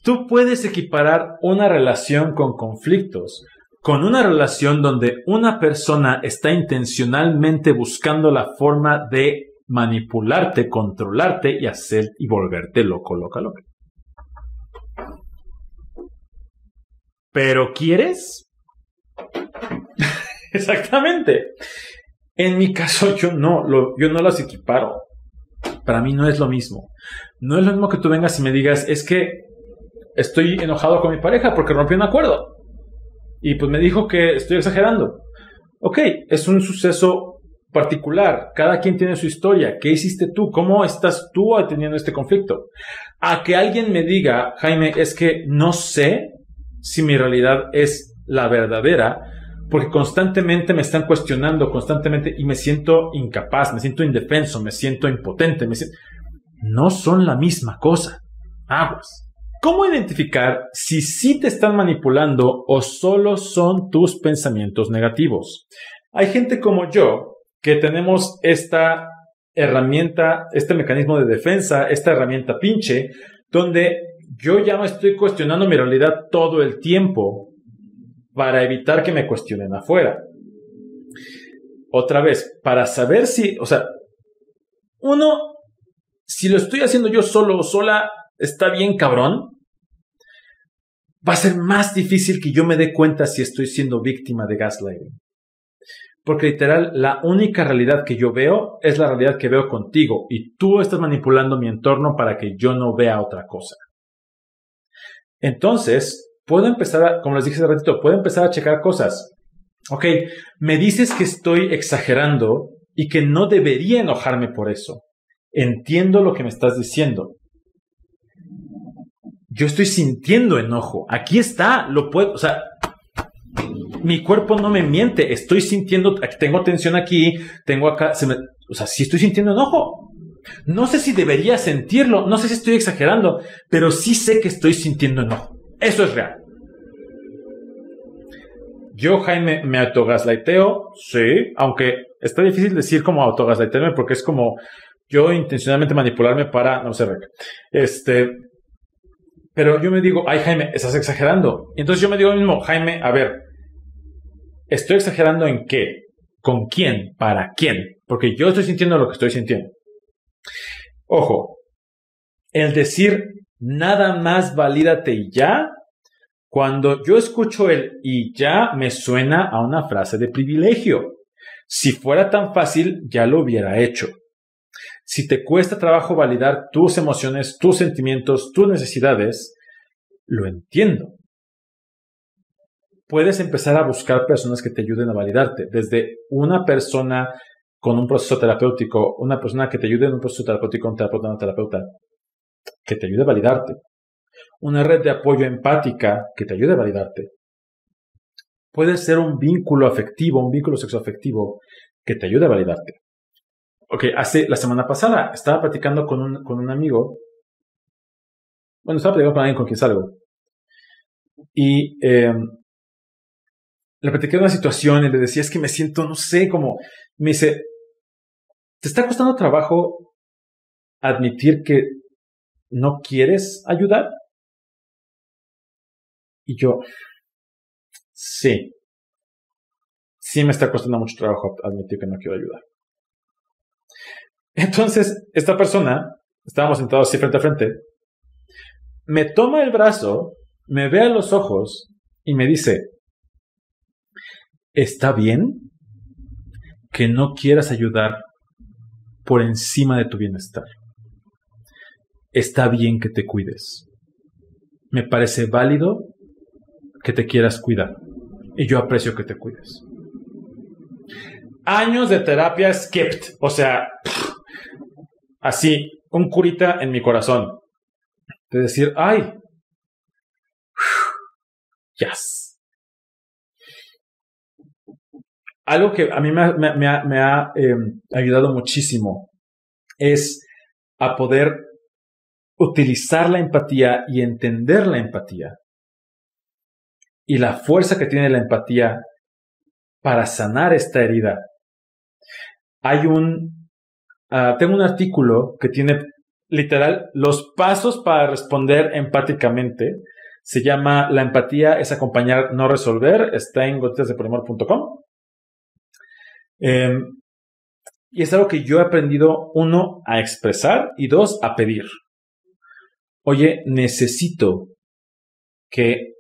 Tú puedes equiparar una relación con conflictos con una relación donde una persona está intencionalmente buscando la forma de manipularte, controlarte y hacer y volverte loco, loca, loca. ¿Pero quieres? Exactamente. En mi caso, yo no, yo no las equiparo. Para mí no es lo mismo. No es lo mismo que tú vengas y me digas, es que estoy enojado con mi pareja porque rompió un acuerdo. Y pues me dijo que estoy exagerando. Ok, es un suceso particular. Cada quien tiene su historia. ¿Qué hiciste tú? ¿Cómo estás tú teniendo este conflicto? A que alguien me diga, Jaime, es que no sé si mi realidad es la verdadera, porque constantemente me están cuestionando, constantemente, y me siento incapaz, me siento indefenso, me siento impotente, me siento... No son la misma cosa. Aguas. ¿Cómo identificar si sí te están manipulando o solo son tus pensamientos negativos? Hay gente como yo que tenemos esta herramienta, este mecanismo de defensa, esta herramienta pinche, donde yo ya no estoy cuestionando mi realidad todo el tiempo para evitar que me cuestionen afuera. Otra vez, para saber si, o sea, uno, si lo estoy haciendo yo solo o sola, está bien cabrón, va a ser más difícil que yo me dé cuenta si estoy siendo víctima de gaslighting. Porque literal, la única realidad que yo veo es la realidad que veo contigo y tú estás manipulando mi entorno para que yo no vea otra cosa. Entonces, puedo empezar a, como les dije hace ratito, puedo empezar a checar cosas. Ok, me dices que estoy exagerando y que no debería enojarme por eso. Entiendo lo que me estás diciendo yo estoy sintiendo enojo. Aquí está, lo puedo, o sea, mi cuerpo no me miente, estoy sintiendo, tengo tensión aquí, tengo acá, se me, o sea, sí estoy sintiendo enojo. No sé si debería sentirlo, no sé si estoy exagerando, pero sí sé que estoy sintiendo enojo. Eso es real. Yo, Jaime, me autogaslighteo, sí, aunque está difícil decir como autogaslightearme porque es como yo intencionalmente manipularme para, no sé, este, pero yo me digo, ay Jaime, estás exagerando. Y entonces yo me digo lo mismo, Jaime, a ver, ¿estoy exagerando en qué? ¿Con quién? ¿Para quién? Porque yo estoy sintiendo lo que estoy sintiendo. Ojo, el decir nada más valídate y ya, cuando yo escucho el y ya me suena a una frase de privilegio. Si fuera tan fácil, ya lo hubiera hecho. Si te cuesta trabajo validar tus emociones, tus sentimientos, tus necesidades, lo entiendo. Puedes empezar a buscar personas que te ayuden a validarte, desde una persona con un proceso terapéutico, una persona que te ayude en un proceso terapéutico, un terapeuta, una terapeuta, que te ayude a validarte. Una red de apoyo empática que te ayude a validarte. Puede ser un vínculo afectivo, un vínculo sexoafectivo que te ayude a validarte. Ok, hace la semana pasada estaba platicando con un, con un amigo. Bueno, estaba platicando con alguien con quien salgo. Y eh, le platicé una situación y le decía, es que me siento, no sé, como, me dice, ¿te está costando trabajo admitir que no quieres ayudar? Y yo, sí, sí me está costando mucho trabajo admitir que no quiero ayudar. Entonces, esta persona, estábamos sentados así frente a frente, me toma el brazo, me ve a los ojos y me dice, ¿está bien que no quieras ayudar por encima de tu bienestar? Está bien que te cuides. Me parece válido que te quieras cuidar. Y yo aprecio que te cuides. Años de terapia skipped. O sea, así, un curita en mi corazón. De decir, ay, Yes. Algo que a mí me, ha, em, ayudado muchísimo es a poder utilizar la empatía y entender la empatía y la fuerza que tiene la empatía para sanar esta herida. Hay un, ah, tengo un artículo que tiene literal los pasos para responder empáticamente. Se llama La empatía es acompañar, no resolver. Está en gotitasdepolimor.com. Em, y es algo que yo he aprendido, uno, a expresar y dos, a pedir. Oye, necesito que,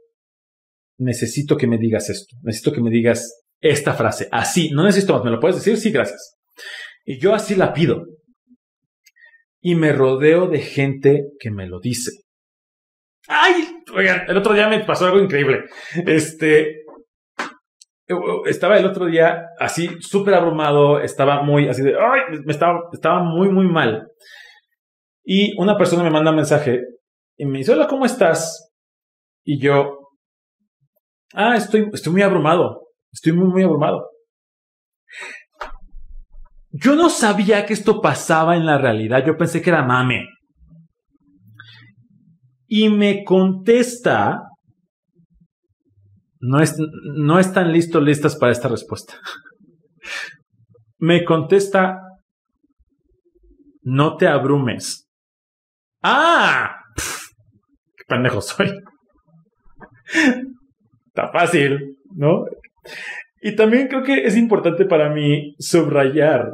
necesito que me digas esto. Necesito que me digas esta frase. Así, no necesito más. ¿Me lo puedes decir? Sí, gracias. Y yo así la pido. Y me rodeo de gente que me lo dice. ¡Ay! Oigan, el otro día me pasó algo increíble. Este. Estaba el otro día así, súper abrumado. Estaba muy así de. ¡Ay! Me estaba, estaba muy, muy mal. Y una persona me manda un mensaje y me dice: Hola, ¿cómo estás? Y yo. Ah, estoy, estoy muy abrumado. Estoy muy, muy abrumado. Yo no sabía que esto pasaba en la realidad. Yo pensé que era mame. Y me contesta. No, es, no están listos, listas para esta respuesta. me contesta. No te abrumes. ¡Ah! ¡Qué pendejo soy! Está fácil, ¿no? Y también creo que es importante para mí subrayar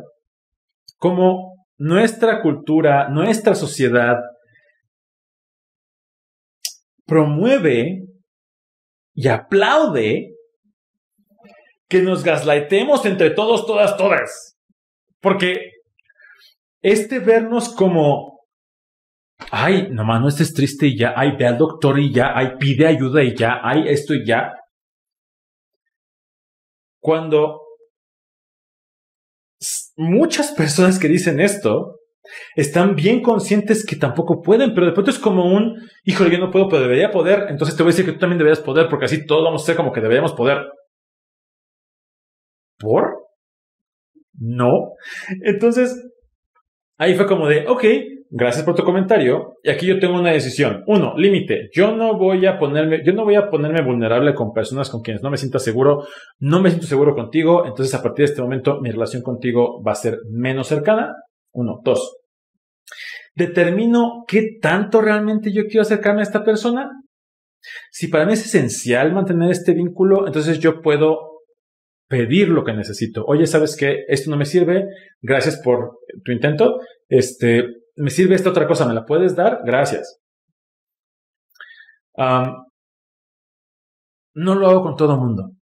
cómo nuestra cultura, nuestra sociedad promueve y aplaude que nos gaslightemos entre todos, todas, todas. Porque este vernos como, ay, nomás no estés triste y ya, ay, ve al doctor y ya, ay, pide ayuda y ya, ay, esto y ya, cuando muchas personas que dicen esto están bien conscientes que tampoco pueden, pero de pronto es como un, híjole, yo no puedo, pero debería poder, entonces te voy a decir que tú también deberías poder, porque así todos vamos a ser como que deberíamos poder. ¿Por? No. Entonces, ahí fue como de, ok, gracias por tu comentario. Y aquí yo tengo una decisión. Uno, límite. Yo no voy a ponerme, yo no voy a ponerme vulnerable con personas con quienes no me sienta seguro. No me siento seguro contigo. Entonces, a partir de este momento, mi relación contigo va a ser menos cercana. Uno. Dos. Determino qué tanto realmente yo quiero acercarme a esta persona. Si para mí es esencial mantener este vínculo, entonces yo puedo pedir lo que necesito. Oye, ¿sabes qué? Esto no me sirve. Gracias por tu intento. Este, me sirve esta otra cosa, ¿me la puedes dar? Gracias. no lo hago con todo el mundo.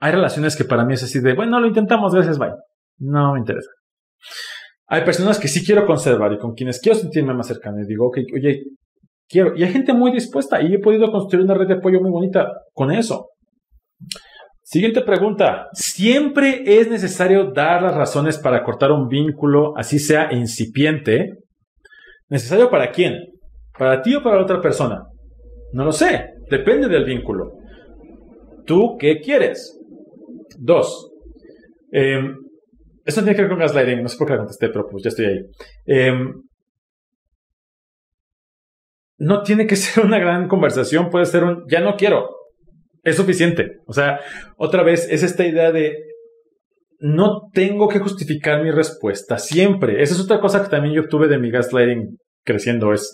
Hay relaciones que para mí es así de, bueno, lo intentamos, gracias, bye. No me interesa. Hay personas que sí quiero conservar y con quienes quiero sentirme más cercano. Y digo, ok, oye, quiero. Y hay gente muy dispuesta y he podido construir una red de apoyo muy bonita con eso. Siguiente pregunta. ¿Siempre es necesario dar las razones para cortar un vínculo, así sea incipiente? ¿Necesario para quién? ¿Para ti o para la otra persona? No lo sé. Depende del vínculo. ¿Tú qué quieres? Dos. Em, esto tiene que ver con gaslighting. No sé por qué la contesté, pero pues ya estoy ahí. Em, no tiene que ser una gran conversación. Puede ser un ya no quiero. Es suficiente. O sea, otra vez es esta idea de no tengo que justificar mi respuesta siempre. Esa es otra cosa que también yo obtuve de mi gaslighting creciendo, es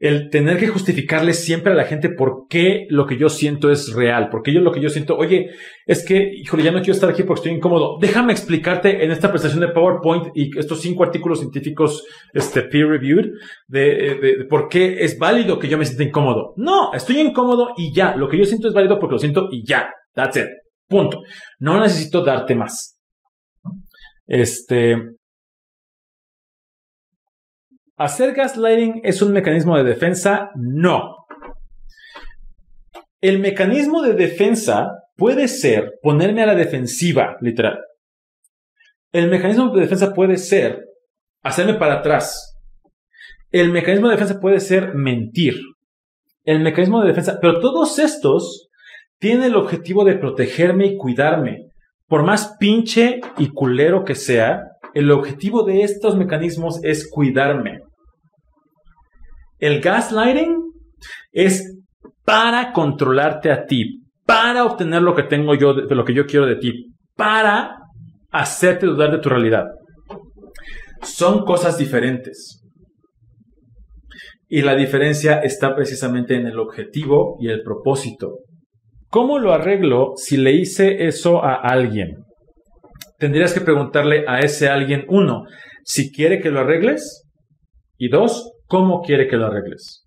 el tener que justificarle siempre a la gente por qué lo que yo siento es real, porque yo lo que yo siento, oye, es que, híjole, ya no quiero estar aquí porque estoy incómodo. Déjame explicarte en esta presentación de PowerPoint y estos cinco artículos científicos, este, peer reviewed, de, de por qué es válido que yo me sienta incómodo. No, estoy incómodo y ya. Lo que yo siento es válido porque lo siento y ya. That's it. Punto. No necesito darte más. Este. ¿Hacer gaslighting es un mecanismo de defensa? No. El mecanismo de defensa puede ser ponerme a la defensiva, literal. El mecanismo de defensa puede ser hacerme para atrás. El mecanismo de defensa puede ser mentir. El mecanismo de defensa, pero todos estos tiene el objetivo de protegerme y cuidarme. Por más pinche y culero que sea, el objetivo de estos mecanismos es cuidarme. El gaslighting es para controlarte a ti, para obtener lo que tengo yo, de lo que yo quiero de ti, para hacerte dudar de tu realidad. Son cosas diferentes. Y la diferencia está precisamente en el objetivo y el propósito. ¿Cómo lo arreglo si le hice eso a alguien? Tendrías que preguntarle a ese alguien, uno, si quiere que lo arregles, y dos, cómo quiere que lo arregles.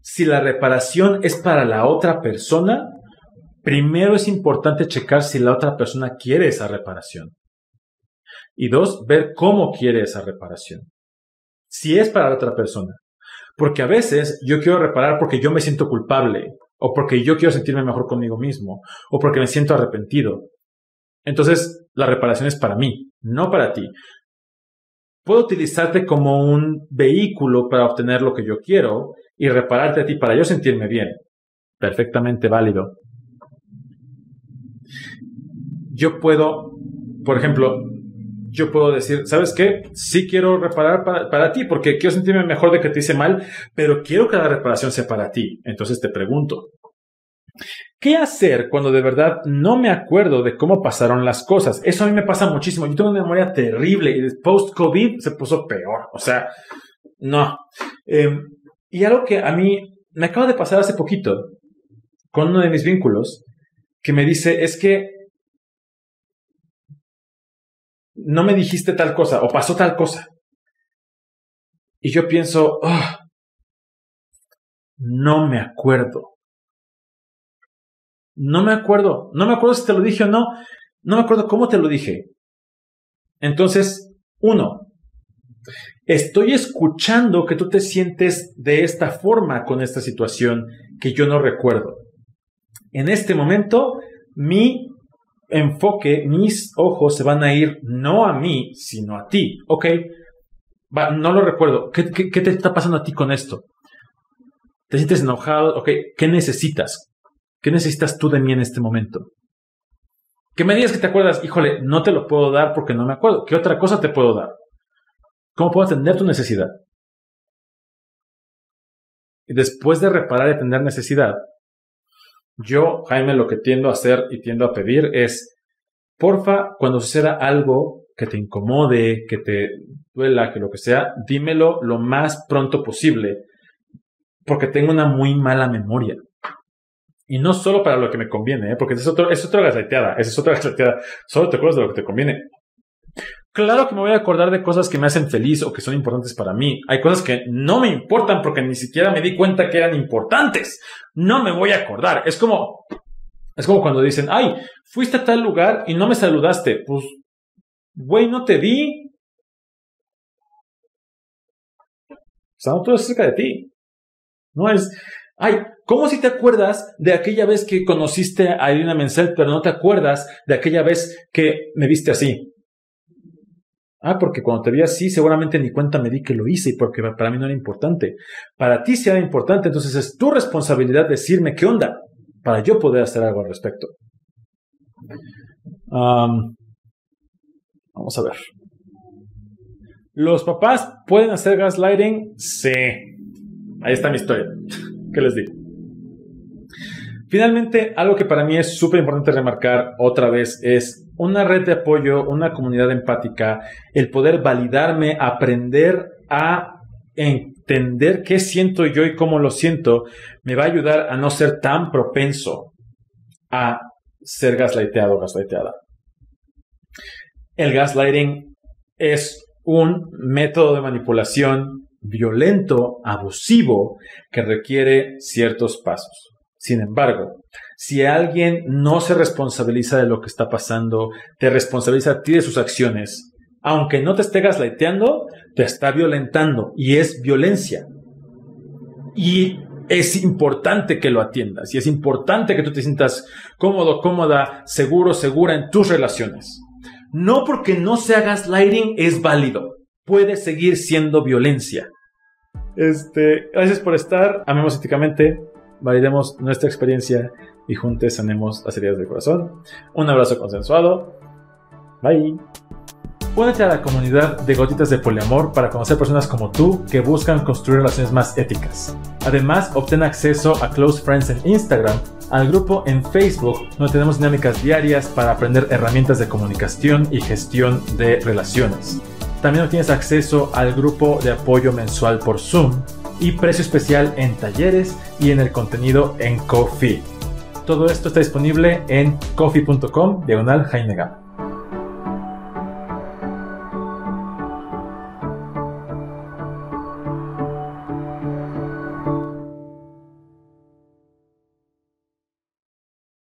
Si la reparación es para la otra persona, primero es importante checar si la otra persona quiere esa reparación. Y dos, ver cómo quiere esa reparación. Si es para la otra persona. Porque a veces yo quiero reparar porque yo me siento culpable, o porque yo quiero sentirme mejor conmigo mismo, o porque me siento arrepentido. Entonces, la reparación es para mí, no para ti. Puedo utilizarte como un vehículo para obtener lo que yo quiero y repararte a ti para yo sentirme bien. Perfectamente válido. Yo puedo, por ejemplo, yo puedo decir, ¿sabes qué? Sí quiero reparar para, para, ti porque quiero sentirme mejor de que te hice mal, pero quiero que la reparación sea para ti. Entonces te pregunto, ¿qué hacer cuando de verdad no me acuerdo de cómo pasaron las cosas? Eso a mí me pasa muchísimo. Yo tengo una memoria terrible y post-COVID se puso peor. O sea, no. Em, y algo que a mí me acaba de pasar hace poquito con uno de mis vínculos, que me dice, es que no me dijiste tal cosa o pasó tal cosa. Y yo pienso, ah, no me acuerdo. No me acuerdo. No me acuerdo si te lo dije o no. No me acuerdo cómo te lo dije. Entonces, uno, estoy escuchando que tú te sientes de esta forma con esta situación que yo no recuerdo. En este momento, mi enfoque, mis ojos se van a ir no a mí, sino a ti. Ok, no lo recuerdo. ¿Qué, ¿Qué, te está pasando a ti con esto? ¿Te sientes enojado? Ok, ¿qué necesitas? ¿Qué necesitas tú de mí en este momento? Que me digas que te acuerdas, híjole, no te lo puedo dar porque no me acuerdo. ¿Qué otra cosa te puedo dar? ¿Cómo puedo atender tu necesidad? Y después de reparar y atender necesidad, yo, Jaime, lo que tiendo a hacer y tiendo a pedir es, porfa, cuando suceda algo que te incomode, que te duela, que lo que sea, dímelo lo más pronto posible, porque tengo una muy mala memoria. Y no solo para lo que me conviene, ¿eh? porque es, es otra gasleteada, esa es otra gasleteada. Solo te acuerdas de lo que te conviene. Claro que me voy a acordar de cosas que me hacen feliz o que son importantes para mí. Hay cosas que no me importan porque ni siquiera me di cuenta que eran importantes. No me voy a acordar. Es como, es como cuando dicen, ay, fuiste a tal lugar y no me saludaste. Pues, güey, no te vi. Estamos todos cerca de ti. No es, ay, ¿cómo si te acuerdas de aquella vez que conociste a Irina Menzel, pero no te acuerdas de aquella vez que me viste así? Ah, porque cuando te vi así, seguramente ni cuenta me di que lo hice y porque para mí no era importante. Para ti sí era importante, entonces es tu responsabilidad decirme qué onda para yo poder hacer algo al respecto. vamos a ver. ¿Los papás pueden hacer gaslighting? Sí. Ahí está mi historia. ¿Qué les digo? Finalmente, algo que para mí es súper importante remarcar otra vez es una red de apoyo, una comunidad empática, el poder validarme, aprender a entender qué siento yo y cómo lo siento, me va a ayudar a no ser tan propenso a ser gaslighteado o gaslighteada. El gaslighting es un método de manipulación violento, abusivo, que requiere ciertos pasos. Sin embargo, si alguien no se responsabiliza de lo que está pasando, te responsabiliza a ti de sus acciones, aunque no te esté gaslighteando, te está violentando y es violencia. Y es importante que lo atiendas y es importante que tú te sientas cómodo, cómoda, seguro, segura en tus relaciones. No porque no se haga gaslighting es válido. Puede seguir siendo violencia. Este, gracias por estar. Amemos éticamente. validemos nuestra experiencia y juntos sanemos las heridas del corazón. Un abrazo consensuado. Bye. Únete a la comunidad de gotitas de poliamor para conocer personas como tú que buscan construir relaciones más éticas. Además, obtén acceso a Close Friends en Instagram, al grupo en Facebook, donde tenemos dinámicas diarias para aprender herramientas de comunicación y gestión de relaciones. También obtienes acceso al grupo de apoyo mensual por Zoom y precio especial en talleres y en el contenido en Coffee. Todo esto está disponible en coffee.com diagonal Jaime.